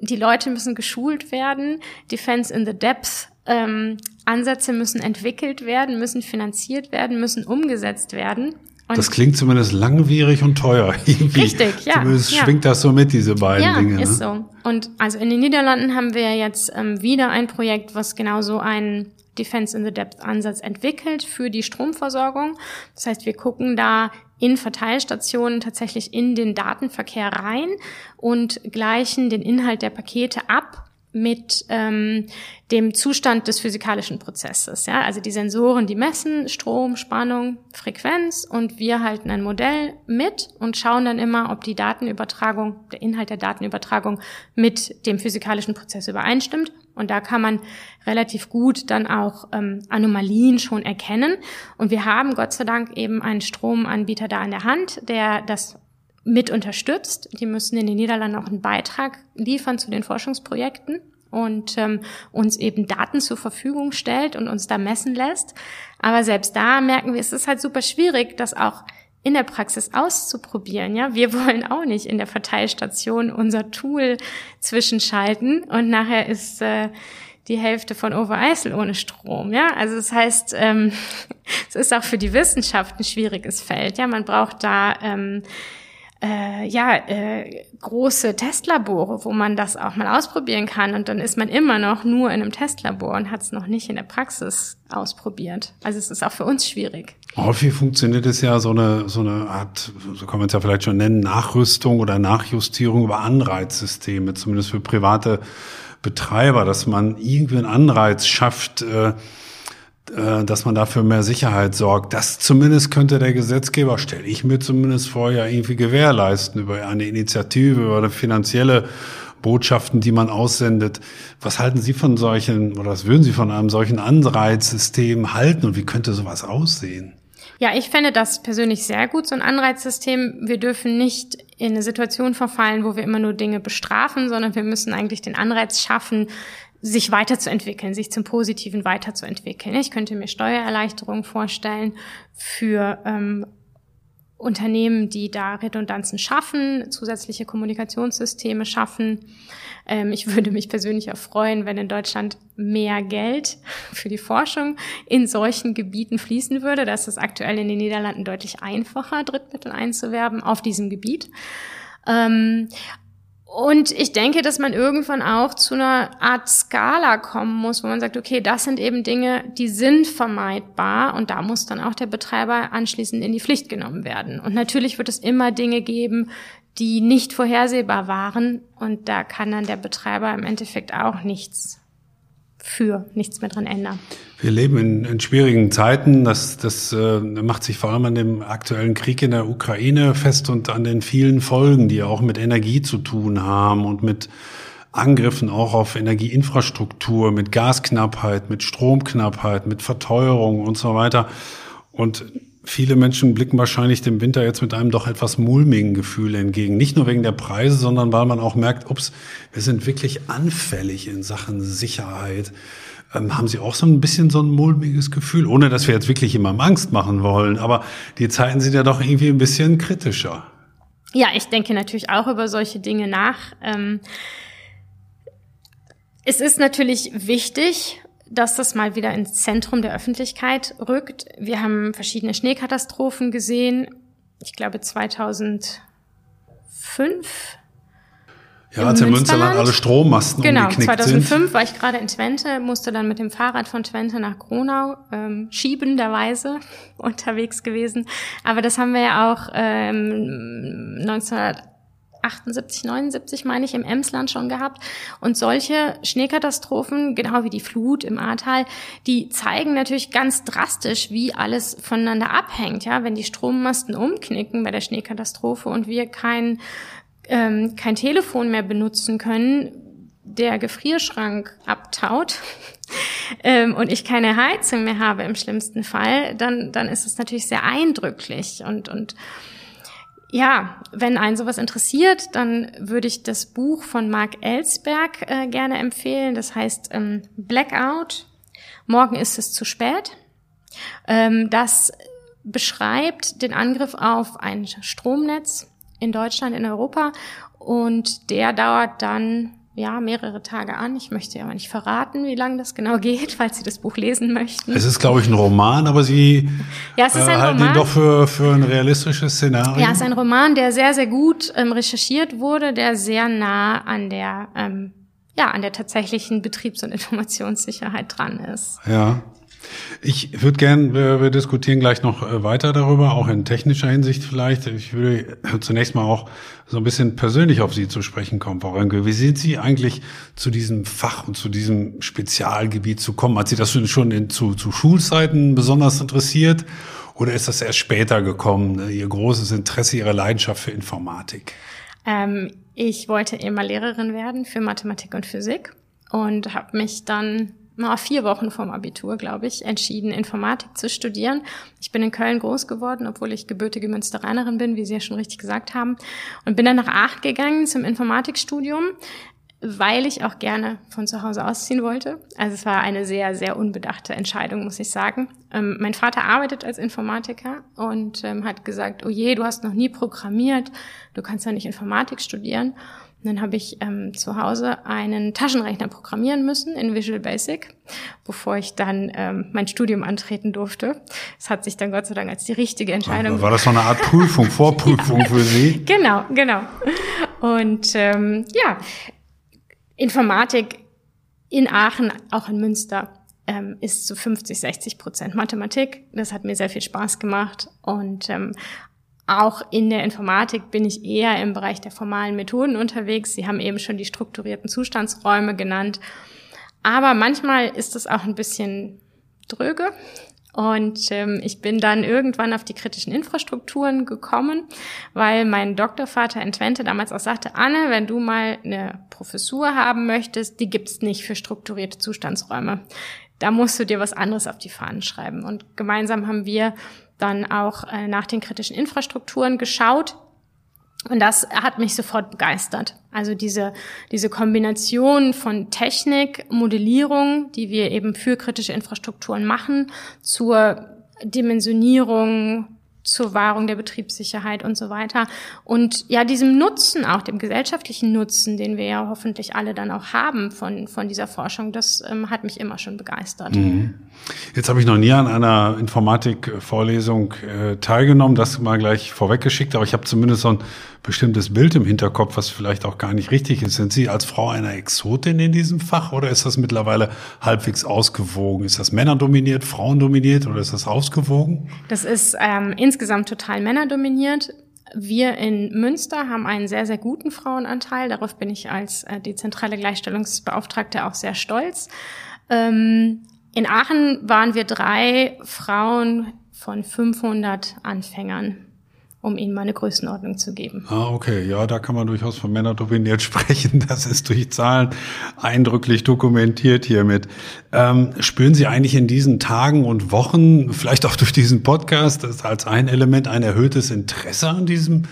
die Leute müssen geschult werden, Defense in the Depth ähm, Ansätze müssen entwickelt werden, müssen finanziert werden, müssen umgesetzt werden. Und das klingt zumindest langwierig und teuer. [LAUGHS] Irgendwie. Richtig, ja. Zumindest ja. schwingt das so mit, diese beiden ja, Dinge. ist ne? so. Und also in den Niederlanden haben wir jetzt ähm, wieder ein Projekt, was genau so einen Defense in the Depth Ansatz entwickelt für die Stromversorgung. Das heißt, wir gucken da in Verteilstationen tatsächlich in den Datenverkehr rein und gleichen den Inhalt der Pakete ab mit ähm, dem Zustand des physikalischen Prozesses. Ja? Also die Sensoren, die messen Strom, Spannung, Frequenz und wir halten ein Modell mit und schauen dann immer, ob die Datenübertragung, der Inhalt der Datenübertragung mit dem physikalischen Prozess übereinstimmt. Und da kann man relativ gut dann auch ähm, Anomalien schon erkennen. Und wir haben Gott sei Dank eben einen Stromanbieter da in der Hand, der das mit unterstützt. Die müssen in den Niederlanden auch einen Beitrag liefern zu den Forschungsprojekten und ähm, uns eben Daten zur Verfügung stellt und uns da messen lässt. Aber selbst da merken wir, es ist halt super schwierig, das auch in der Praxis auszuprobieren. Ja, wir [LAUGHS] wollen auch nicht in der Verteilstation unser Tool zwischenschalten und nachher ist äh, die Hälfte von Overijssel ohne Strom. Ja, also das heißt, ähm, [LAUGHS] es ist auch für die Wissenschaft ein schwieriges Feld. Ja, man braucht da ähm, äh, ja, äh, große Testlabore, wo man das auch mal ausprobieren kann. Und dann ist man immer noch nur in einem Testlabor und hat es noch nicht in der Praxis ausprobiert. Also es ist auch für uns schwierig. Häufig funktioniert es ja so eine, so eine Art, so kann man es ja vielleicht schon nennen, Nachrüstung oder Nachjustierung über Anreizsysteme, zumindest für private Betreiber, dass man irgendwie einen Anreiz schafft, äh, dass man dafür mehr Sicherheit sorgt. Das zumindest könnte der Gesetzgeber, stelle ich mir zumindest vor, ja irgendwie gewährleisten über eine Initiative, über finanzielle Botschaften, die man aussendet. Was halten Sie von solchen, oder was würden Sie von einem solchen Anreizsystem halten und wie könnte sowas aussehen? Ja, ich fände das persönlich sehr gut, so ein Anreizsystem. Wir dürfen nicht in eine Situation verfallen, wo wir immer nur Dinge bestrafen, sondern wir müssen eigentlich den Anreiz schaffen, sich weiterzuentwickeln, sich zum Positiven weiterzuentwickeln. Ich könnte mir Steuererleichterungen vorstellen für ähm, Unternehmen, die da Redundanzen schaffen, zusätzliche Kommunikationssysteme schaffen. Ähm, ich würde mich persönlich auch freuen, wenn in Deutschland mehr Geld [LAUGHS] für die Forschung in solchen Gebieten fließen würde. Das ist aktuell in den Niederlanden deutlich einfacher, Drittmittel einzuwerben auf diesem Gebiet. Ähm, und ich denke, dass man irgendwann auch zu einer Art Skala kommen muss, wo man sagt, okay, das sind eben Dinge, die sind vermeidbar und da muss dann auch der Betreiber anschließend in die Pflicht genommen werden. Und natürlich wird es immer Dinge geben, die nicht vorhersehbar waren und da kann dann der Betreiber im Endeffekt auch nichts für nichts mehr dran ändern. Wir leben in, in schwierigen Zeiten. Das, das äh, macht sich vor allem an dem aktuellen Krieg in der Ukraine fest und an den vielen Folgen, die auch mit Energie zu tun haben und mit Angriffen auch auf Energieinfrastruktur, mit Gasknappheit, mit Stromknappheit, mit Verteuerung und so weiter. Und Viele Menschen blicken wahrscheinlich dem Winter jetzt mit einem doch etwas mulmigen Gefühl entgegen. Nicht nur wegen der Preise, sondern weil man auch merkt, ups, wir sind wirklich anfällig in Sachen Sicherheit. Ähm, haben Sie auch so ein bisschen so ein mulmiges Gefühl? Ohne dass wir jetzt wirklich immer Angst machen wollen. Aber die Zeiten sind ja doch irgendwie ein bisschen kritischer. Ja, ich denke natürlich auch über solche Dinge nach. Ähm es ist natürlich wichtig, dass das mal wieder ins Zentrum der Öffentlichkeit rückt. Wir haben verschiedene Schneekatastrophen gesehen. Ich glaube 2005. Ja, als im Münsterland alle Strommasten genau, umgeknickt 2005 sind. war ich gerade in Twente, musste dann mit dem Fahrrad von Twente nach Gronau ähm, schiebenderweise [LAUGHS] unterwegs gewesen. Aber das haben wir ja auch ähm, 19 78, 79 meine ich, im Emsland schon gehabt. Und solche Schneekatastrophen, genau wie die Flut im Ahrtal, die zeigen natürlich ganz drastisch, wie alles voneinander abhängt. Ja, wenn die Strommasten umknicken bei der Schneekatastrophe und wir kein, ähm, kein Telefon mehr benutzen können, der Gefrierschrank abtaut [LAUGHS] ähm, und ich keine Heizung mehr habe im schlimmsten Fall, dann, dann ist es natürlich sehr eindrücklich und, und ja, wenn einen sowas interessiert, dann würde ich das Buch von Mark Ellsberg äh, gerne empfehlen. Das heißt ähm, Blackout. Morgen ist es zu spät. Ähm, das beschreibt den Angriff auf ein Stromnetz in Deutschland, in Europa. Und der dauert dann ja, mehrere Tage an. Ich möchte aber nicht verraten, wie lange das genau [LAUGHS] geht, falls Sie das Buch lesen möchten. Es ist, glaube ich, ein Roman, aber Sie ja, es ist ein äh, halten Roman. ihn doch für, für ein realistisches Szenario. Ja, es ist ein Roman, der sehr, sehr gut ähm, recherchiert wurde, der sehr nah an der, ähm, ja, an der tatsächlichen Betriebs- und Informationssicherheit dran ist. Ja. Ich würde gern, wir, wir diskutieren gleich noch äh, weiter darüber, auch in technischer Hinsicht vielleicht. Ich würde zunächst mal auch so ein bisschen persönlich auf Sie zu sprechen kommen, Frau Rönke. Wie sind Sie eigentlich zu diesem Fach und zu diesem Spezialgebiet zu kommen? Hat Sie das schon in, zu, zu Schulzeiten besonders interessiert oder ist das erst später gekommen, ne, Ihr großes Interesse, Ihre Leidenschaft für Informatik? Ähm, ich wollte immer Lehrerin werden für Mathematik und Physik und habe mich dann mal vier Wochen vorm Abitur, glaube ich, entschieden, Informatik zu studieren. Ich bin in Köln groß geworden, obwohl ich gebürtige Münsteranerin bin, wie Sie ja schon richtig gesagt haben. Und bin dann nach Acht gegangen zum Informatikstudium, weil ich auch gerne von zu Hause ausziehen wollte. Also es war eine sehr, sehr unbedachte Entscheidung, muss ich sagen. Ähm, mein Vater arbeitet als Informatiker und ähm, hat gesagt, oh je, du hast noch nie programmiert, du kannst ja nicht Informatik studieren. Und dann habe ich ähm, zu Hause einen Taschenrechner programmieren müssen in Visual Basic, bevor ich dann ähm, mein Studium antreten durfte. Das hat sich dann Gott sei Dank als die richtige Entscheidung. War das so eine Art Prüfung, [LAUGHS] Vorprüfung ja. für Sie? Genau, genau. Und ähm, ja, Informatik in Aachen, auch in Münster, ähm, ist zu 50, 60 Prozent Mathematik. Das hat mir sehr viel Spaß gemacht und ähm, auch in der Informatik bin ich eher im Bereich der formalen Methoden unterwegs. Sie haben eben schon die strukturierten Zustandsräume genannt. Aber manchmal ist es auch ein bisschen dröge. Und ähm, ich bin dann irgendwann auf die kritischen Infrastrukturen gekommen, weil mein Doktorvater in Twente damals auch sagte, Anne, wenn du mal eine Professur haben möchtest, die gibt's nicht für strukturierte Zustandsräume. Da musst du dir was anderes auf die Fahnen schreiben. Und gemeinsam haben wir dann auch äh, nach den kritischen Infrastrukturen geschaut. Und das hat mich sofort begeistert. Also diese, diese Kombination von Technik, Modellierung, die wir eben für kritische Infrastrukturen machen, zur Dimensionierung, zur Wahrung der Betriebssicherheit und so weiter. Und ja, diesem Nutzen auch, dem gesellschaftlichen Nutzen, den wir ja hoffentlich alle dann auch haben von, von dieser Forschung, das ähm, hat mich immer schon begeistert. Mhm. Jetzt habe ich noch nie an einer Informatikvorlesung äh, teilgenommen, das mal gleich vorweggeschickt, aber ich habe zumindest so ein bestimmtes Bild im Hinterkopf, was vielleicht auch gar nicht richtig ist. Sind Sie als Frau eine Exotin in diesem Fach oder ist das mittlerweile halbwegs ausgewogen? Ist das männerdominiert, frauendominiert oder ist das ausgewogen? Das ist ähm, insgesamt total männerdominiert. Wir in Münster haben einen sehr, sehr guten Frauenanteil. Darauf bin ich als äh, dezentrale Gleichstellungsbeauftragte auch sehr stolz. Ähm, in Aachen waren wir drei Frauen von 500 Anfängern um Ihnen mal Größenordnung zu geben. Ah, okay. Ja, da kann man durchaus von Männern dominiert [LAUGHS] sprechen. Das ist durch Zahlen eindrücklich dokumentiert hiermit. Ähm, spüren Sie eigentlich in diesen Tagen und Wochen, vielleicht auch durch diesen Podcast, als ein Element ein erhöhtes Interesse an diesem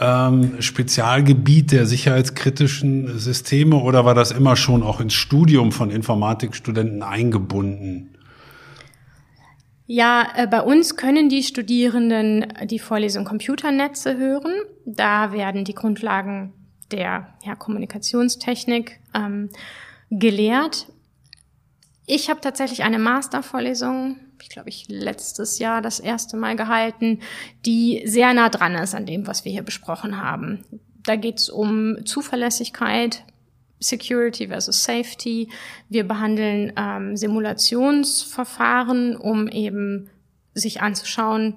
ähm, Spezialgebiet der sicherheitskritischen Systeme oder war das immer schon auch ins Studium von Informatikstudenten eingebunden? Ja, äh, bei uns können die Studierenden die Vorlesung Computernetze hören. Da werden die Grundlagen der ja, Kommunikationstechnik ähm, gelehrt. Ich habe tatsächlich eine Mastervorlesung, ich glaube ich letztes Jahr das erste Mal gehalten, die sehr nah dran ist an dem, was wir hier besprochen haben. Da geht es um Zuverlässigkeit, Security versus Safety. Wir behandeln ähm, Simulationsverfahren, um eben sich anzuschauen,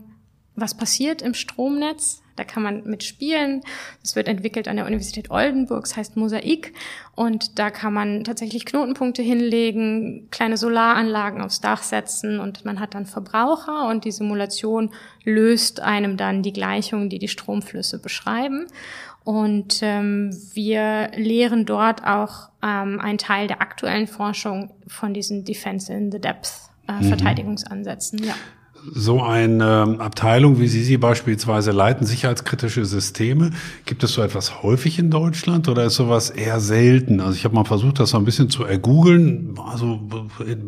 was passiert im Stromnetz. Da kann man mitspielen. Das wird entwickelt an der Universität Oldenburg, das heißt Mosaik. Und da kann man tatsächlich Knotenpunkte hinlegen, kleine Solaranlagen aufs Dach setzen und man hat dann Verbraucher und die Simulation löst einem dann die Gleichungen, die die Stromflüsse beschreiben. Und ähm, wir lehren dort auch ähm, einen Teil der aktuellen Forschung von diesen Defense in the Depth äh, mhm. Verteidigungsansätzen. Ja. So eine Abteilung, wie Sie sie beispielsweise leiten, sicherheitskritische Systeme, gibt es so etwas häufig in Deutschland oder ist sowas eher selten? Also ich habe mal versucht, das so ein bisschen zu ergoogeln. Also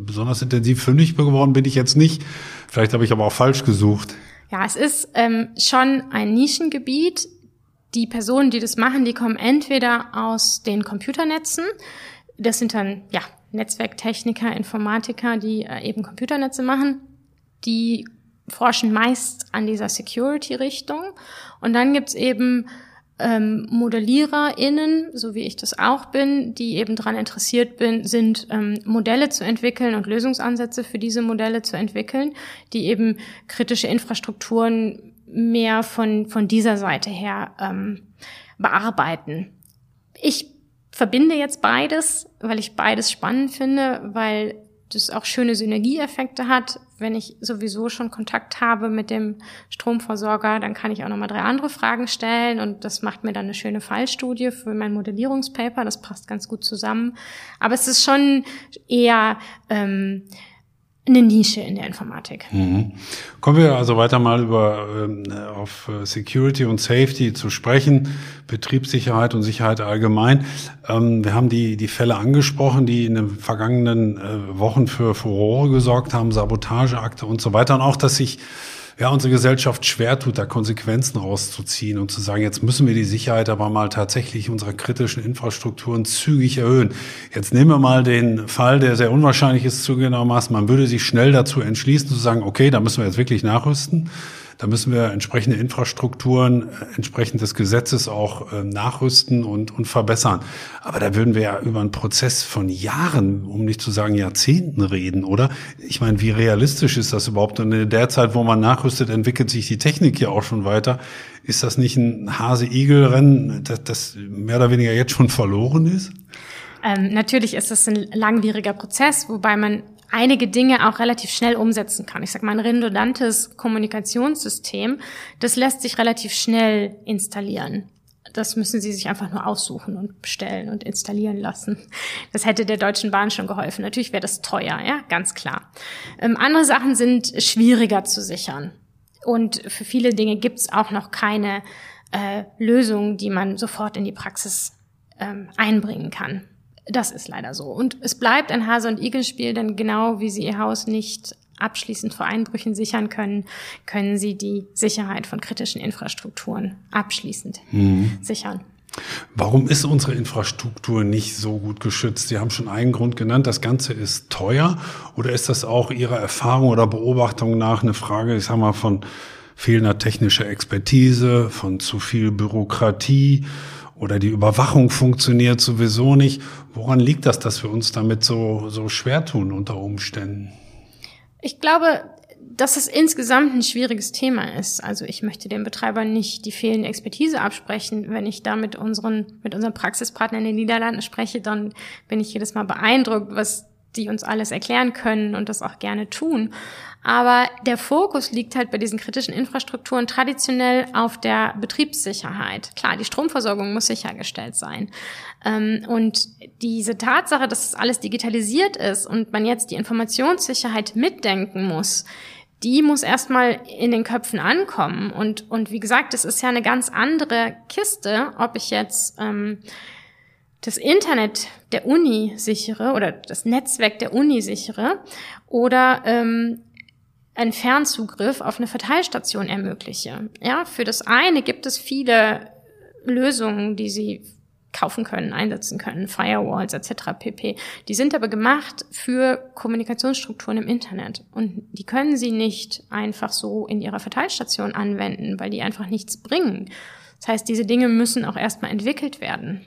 besonders intensiv fündig geworden bin ich jetzt nicht. Vielleicht habe ich aber auch falsch gesucht. Ja, es ist ähm, schon ein Nischengebiet die Personen, die das machen, die kommen entweder aus den Computernetzen, das sind dann ja Netzwerktechniker, Informatiker, die äh, eben Computernetze machen, die forschen meist an dieser Security-Richtung. Und dann gibt's eben ähm, ModelliererInnen, so wie ich das auch bin, die eben daran interessiert bin, sind, ähm, Modelle zu entwickeln und Lösungsansätze für diese Modelle zu entwickeln, die eben kritische Infrastrukturen mehr von, von dieser Seite her ähm, bearbeiten. Ich verbinde jetzt beides, weil ich beides spannend finde, weil das auch schöne Synergieeffekte hat. Wenn ich sowieso schon Kontakt habe mit dem Stromversorger, dann kann ich auch nochmal drei andere Fragen stellen und das macht mir dann eine schöne Fallstudie für mein Modellierungspaper. Das passt ganz gut zusammen. Aber es ist schon eher ähm, eine Nische in der Informatik. Mhm. Kommen wir also weiter mal über ähm, auf äh, Security und Safety zu sprechen, Betriebssicherheit und Sicherheit allgemein. Ähm, wir haben die die Fälle angesprochen, die in den vergangenen äh, Wochen für Furore gesorgt haben, Sabotageakte und so weiter und auch, dass sich ja, unsere Gesellschaft schwer tut, da Konsequenzen rauszuziehen und zu sagen, jetzt müssen wir die Sicherheit aber mal tatsächlich unserer kritischen Infrastrukturen zügig erhöhen. Jetzt nehmen wir mal den Fall, der sehr unwahrscheinlich ist zugegebenermaßen. Man würde sich schnell dazu entschließen zu sagen, okay, da müssen wir jetzt wirklich nachrüsten. Da müssen wir entsprechende Infrastrukturen, äh, entsprechend des Gesetzes auch äh, nachrüsten und, und verbessern. Aber da würden wir ja über einen Prozess von Jahren, um nicht zu sagen Jahrzehnten reden, oder? Ich meine, wie realistisch ist das überhaupt? Und in der Zeit, wo man nachrüstet, entwickelt sich die Technik ja auch schon weiter. Ist das nicht ein Hase-Igel-Rennen, das, das mehr oder weniger jetzt schon verloren ist? Ähm, natürlich ist das ein langwieriger Prozess, wobei man einige Dinge auch relativ schnell umsetzen kann. Ich sage mal, ein redundantes Kommunikationssystem, das lässt sich relativ schnell installieren. Das müssen Sie sich einfach nur aussuchen und bestellen und installieren lassen. Das hätte der Deutschen Bahn schon geholfen. Natürlich wäre das teuer, ja, ganz klar. Ähm, andere Sachen sind schwieriger zu sichern. Und für viele Dinge gibt es auch noch keine äh, Lösung, die man sofort in die Praxis ähm, einbringen kann. Das ist leider so. Und es bleibt ein Hase- und Igel-Spiel, denn genau wie Sie Ihr Haus nicht abschließend vor Einbrüchen sichern können, können Sie die Sicherheit von kritischen Infrastrukturen abschließend mhm. sichern. Warum ist unsere Infrastruktur nicht so gut geschützt? Sie haben schon einen Grund genannt, das Ganze ist teuer. Oder ist das auch Ihrer Erfahrung oder Beobachtung nach eine Frage, ich sag mal, von fehlender technischer Expertise, von zu viel Bürokratie? Oder die Überwachung funktioniert sowieso nicht. Woran liegt das, dass wir uns damit so, so schwer tun unter Umständen? Ich glaube, dass es insgesamt ein schwieriges Thema ist. Also ich möchte den Betreibern nicht die fehlende Expertise absprechen. Wenn ich da mit unseren, mit unseren Praxispartnern in den Niederlanden spreche, dann bin ich jedes Mal beeindruckt, was die uns alles erklären können und das auch gerne tun. Aber der Fokus liegt halt bei diesen kritischen Infrastrukturen traditionell auf der Betriebssicherheit. Klar, die Stromversorgung muss sichergestellt sein. Ähm, und diese Tatsache, dass alles digitalisiert ist und man jetzt die Informationssicherheit mitdenken muss, die muss erstmal in den Köpfen ankommen. Und, und wie gesagt, es ist ja eine ganz andere Kiste, ob ich jetzt ähm, das Internet der Uni sichere oder das Netzwerk der Uni sichere oder ähm, einen Fernzugriff auf eine Verteilstation ermögliche. Ja, für das eine gibt es viele Lösungen, die Sie kaufen können, einsetzen können, Firewalls etc. pp. Die sind aber gemacht für Kommunikationsstrukturen im Internet und die können Sie nicht einfach so in Ihrer Verteilstation anwenden, weil die einfach nichts bringen. Das heißt, diese Dinge müssen auch erstmal entwickelt werden.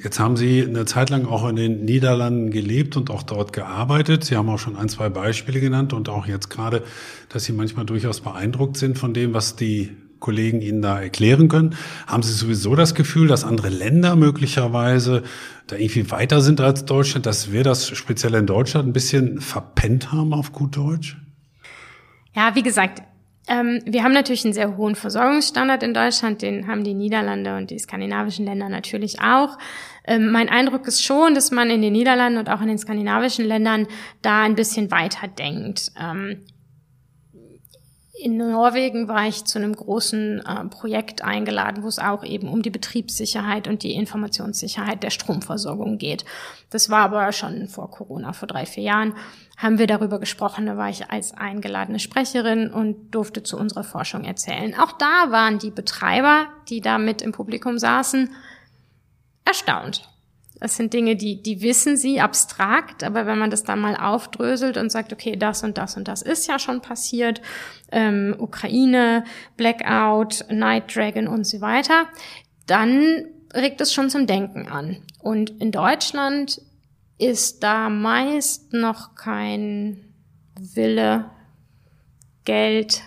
Jetzt haben Sie eine Zeit lang auch in den Niederlanden gelebt und auch dort gearbeitet. Sie haben auch schon ein, zwei Beispiele genannt und auch jetzt gerade, dass Sie manchmal durchaus beeindruckt sind von dem, was die Kollegen Ihnen da erklären können. Haben Sie sowieso das Gefühl, dass andere Länder möglicherweise da irgendwie weiter sind als Deutschland, dass wir das speziell in Deutschland ein bisschen verpennt haben auf gut Deutsch? Ja, wie gesagt, ähm, wir haben natürlich einen sehr hohen Versorgungsstandard in Deutschland, den haben die Niederlande und die skandinavischen Länder natürlich auch. Ähm, mein Eindruck ist schon, dass man in den Niederlanden und auch in den skandinavischen Ländern da ein bisschen weiter denkt. Ähm, in Norwegen war ich zu einem großen äh, Projekt eingeladen, wo es auch eben um die Betriebssicherheit und die Informationssicherheit der Stromversorgung geht. Das war aber schon vor Corona, vor drei, vier Jahren, haben wir darüber gesprochen. Da war ich als eingeladene Sprecherin und durfte zu unserer Forschung erzählen. Auch da waren die Betreiber, die da mit im Publikum saßen, erstaunt. Das sind Dinge, die, die wissen sie abstrakt, aber wenn man das dann mal aufdröselt und sagt, okay, das und das und das ist ja schon passiert, ähm, Ukraine, Blackout, Night Dragon und so weiter, dann regt es schon zum Denken an. Und in Deutschland ist da meist noch kein Wille, Geld,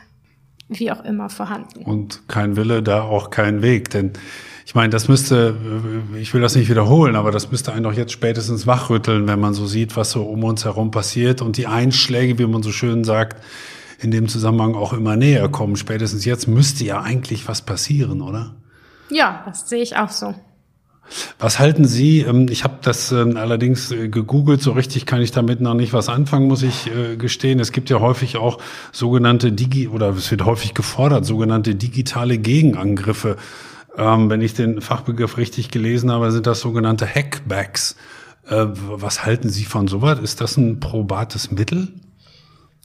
wie auch immer vorhanden. Und kein Wille, da auch kein Weg, denn ich meine, das müsste, ich will das nicht wiederholen, aber das müsste einen doch jetzt spätestens wachrütteln, wenn man so sieht, was so um uns herum passiert und die Einschläge, wie man so schön sagt, in dem Zusammenhang auch immer näher kommen. Spätestens jetzt müsste ja eigentlich was passieren, oder? Ja, das sehe ich auch so. Was halten Sie? Ähm, ich habe das ähm, allerdings äh, gegoogelt, so richtig kann ich damit noch nicht was anfangen, muss ich äh, gestehen. Es gibt ja häufig auch sogenannte Digi oder es wird häufig gefordert, sogenannte digitale Gegenangriffe. Ähm, wenn ich den Fachbegriff richtig gelesen habe, sind das sogenannte Hackbacks. Äh, was halten Sie von sowas? Ist das ein probates Mittel?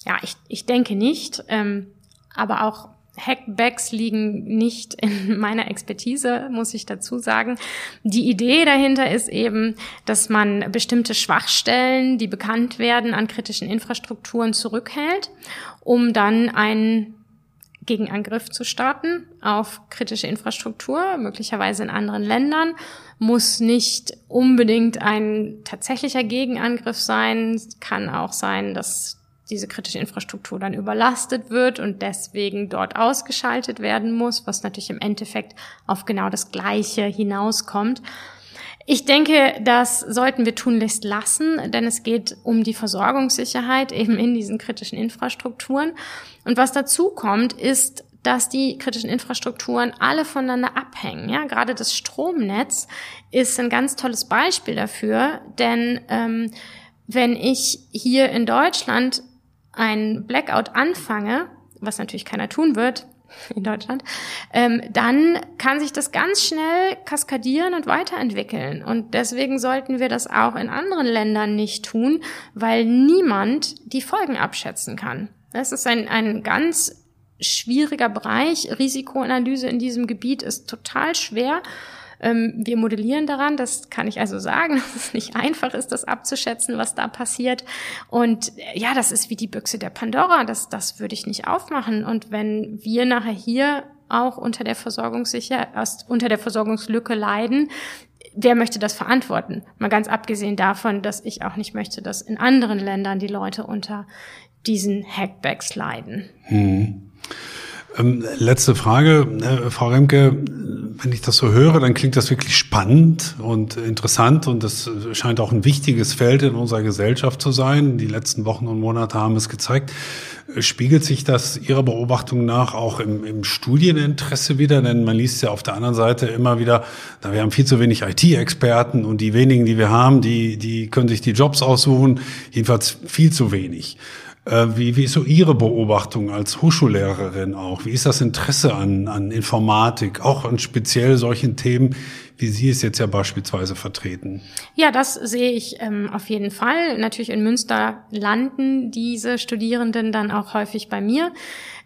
Ja, ich, ich denke nicht. Ähm, aber auch Hackbacks liegen nicht in [LAUGHS] meiner Expertise, muss ich dazu sagen. Die Idee dahinter ist eben, dass man bestimmte Schwachstellen, die bekannt werden, an kritischen Infrastrukturen zurückhält, um dann einen Gegenangriff zu starten auf kritische Infrastruktur, möglicherweise in anderen Ländern, muss nicht unbedingt ein tatsächlicher Gegenangriff sein, kann auch sein, dass diese kritische Infrastruktur dann überlastet wird und deswegen dort ausgeschaltet werden muss, was natürlich im Endeffekt auf genau das Gleiche hinauskommt. Ich denke, das sollten wir tunlichst lassen, denn es geht um die Versorgungssicherheit eben in diesen kritischen Infrastrukturen. Und was dazu kommt, ist, dass die kritischen Infrastrukturen alle voneinander abhängen. Ja, gerade das Stromnetz ist ein ganz tolles Beispiel dafür, denn ähm, wenn ich hier in Deutschland ein Blackout anfange, was natürlich keiner tun wird, [LAUGHS] in Deutschland, ähm, dann kann sich das ganz schnell kaskadieren und weiterentwickeln. Und deswegen sollten wir das auch in anderen Ländern nicht tun, weil niemand die Folgen abschätzen kann. Das ist ein, ein ganz schwieriger Bereich. Risikoanalyse in diesem Gebiet ist total schwer. Ähm, wir modellieren daran, das kann ich also sagen, [LAUGHS] dass es nicht einfach ist, das abzuschätzen, was da passiert. Und äh, ja, das ist wie die Büchse der Pandora, das, das würde ich nicht aufmachen. Und wenn wir nachher hier auch unter der Versorgungssicher, unter der Versorgungslücke leiden, wer möchte das verantworten? Mal ganz abgesehen davon, dass ich auch nicht möchte, dass in anderen Ländern die Leute unter diesen Hackbacks leiden. Hm. Ähm, letzte Frage, äh, Frau Remke. Wenn ich das so höre, dann klingt das wirklich spannend und interessant und das scheint auch ein wichtiges Feld in unserer Gesellschaft zu sein. Die letzten Wochen und Monate haben es gezeigt. Spiegelt sich das Ihrer Beobachtung nach auch im, im Studieninteresse wieder? Denn man liest ja auf der anderen Seite immer wieder, da wir haben viel zu wenig IT-Experten und die wenigen, die wir haben, die, die können sich die Jobs aussuchen. Jedenfalls viel zu wenig. Äh, wie, wie ist so Ihre Beobachtung als Hochschullehrerin auch? Wie ist das Interesse an, an Informatik, auch an speziell solchen Themen, wie Sie es jetzt ja beispielsweise vertreten? Ja, das sehe ich ähm, auf jeden Fall. Natürlich in Münster landen diese Studierenden dann auch häufig bei mir.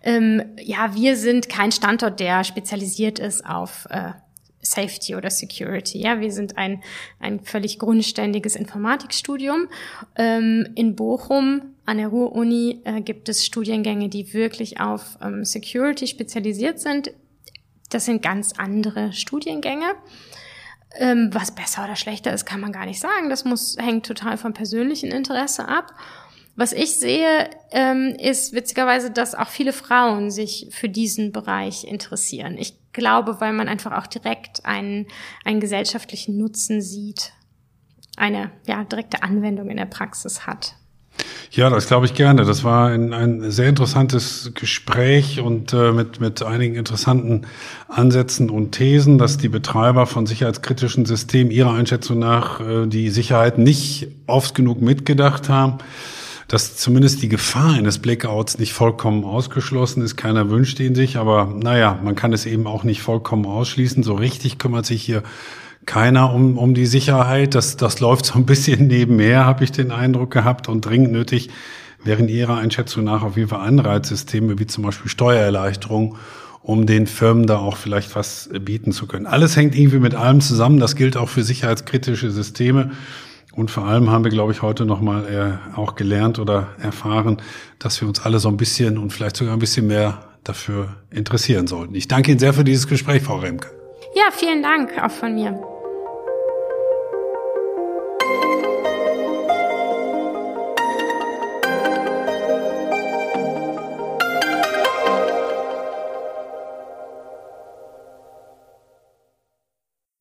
Ähm, ja, wir sind kein Standort, der spezialisiert ist auf äh, Safety oder Security. Ja, wir sind ein, ein völlig grundständiges Informatikstudium. Ähm, in Bochum an der Ruhr-Uni äh, gibt es Studiengänge, die wirklich auf ähm, Security spezialisiert sind. Das sind ganz andere Studiengänge. Ähm, was besser oder schlechter ist, kann man gar nicht sagen. Das muss, hängt total vom persönlichen Interesse ab. Was ich sehe, ähm, ist witzigerweise, dass auch viele Frauen sich für diesen Bereich interessieren. Ich glaube, weil man einfach auch direkt einen, einen gesellschaftlichen Nutzen sieht, eine ja, direkte Anwendung in der Praxis hat. Ja, das glaube ich gerne. Das war ein, ein sehr interessantes Gespräch und äh, mit, mit einigen interessanten Ansätzen und Thesen, dass die Betreiber von sicherheitskritischen Systemen ihrer Einschätzung nach äh, die Sicherheit nicht oft genug mitgedacht haben dass zumindest die Gefahr eines Blackouts nicht vollkommen ausgeschlossen ist. Keiner wünscht ihn sich, aber naja, man kann es eben auch nicht vollkommen ausschließen. So richtig kümmert sich hier keiner um, um die Sicherheit. Das, das läuft so ein bisschen [LAUGHS] nebenher, habe ich den Eindruck gehabt. Und dringend nötig wären Ihrer Einschätzung nach auf jeden Fall Anreizsysteme wie zum Beispiel Steuererleichterung, um den Firmen da auch vielleicht was bieten zu können. Alles hängt irgendwie mit allem zusammen. Das gilt auch für sicherheitskritische Systeme. Und vor allem haben wir, glaube ich, heute nochmal äh, auch gelernt oder erfahren, dass wir uns alle so ein bisschen und vielleicht sogar ein bisschen mehr dafür interessieren sollten. Ich danke Ihnen sehr für dieses Gespräch, Frau Remke. Ja, vielen Dank auch von mir.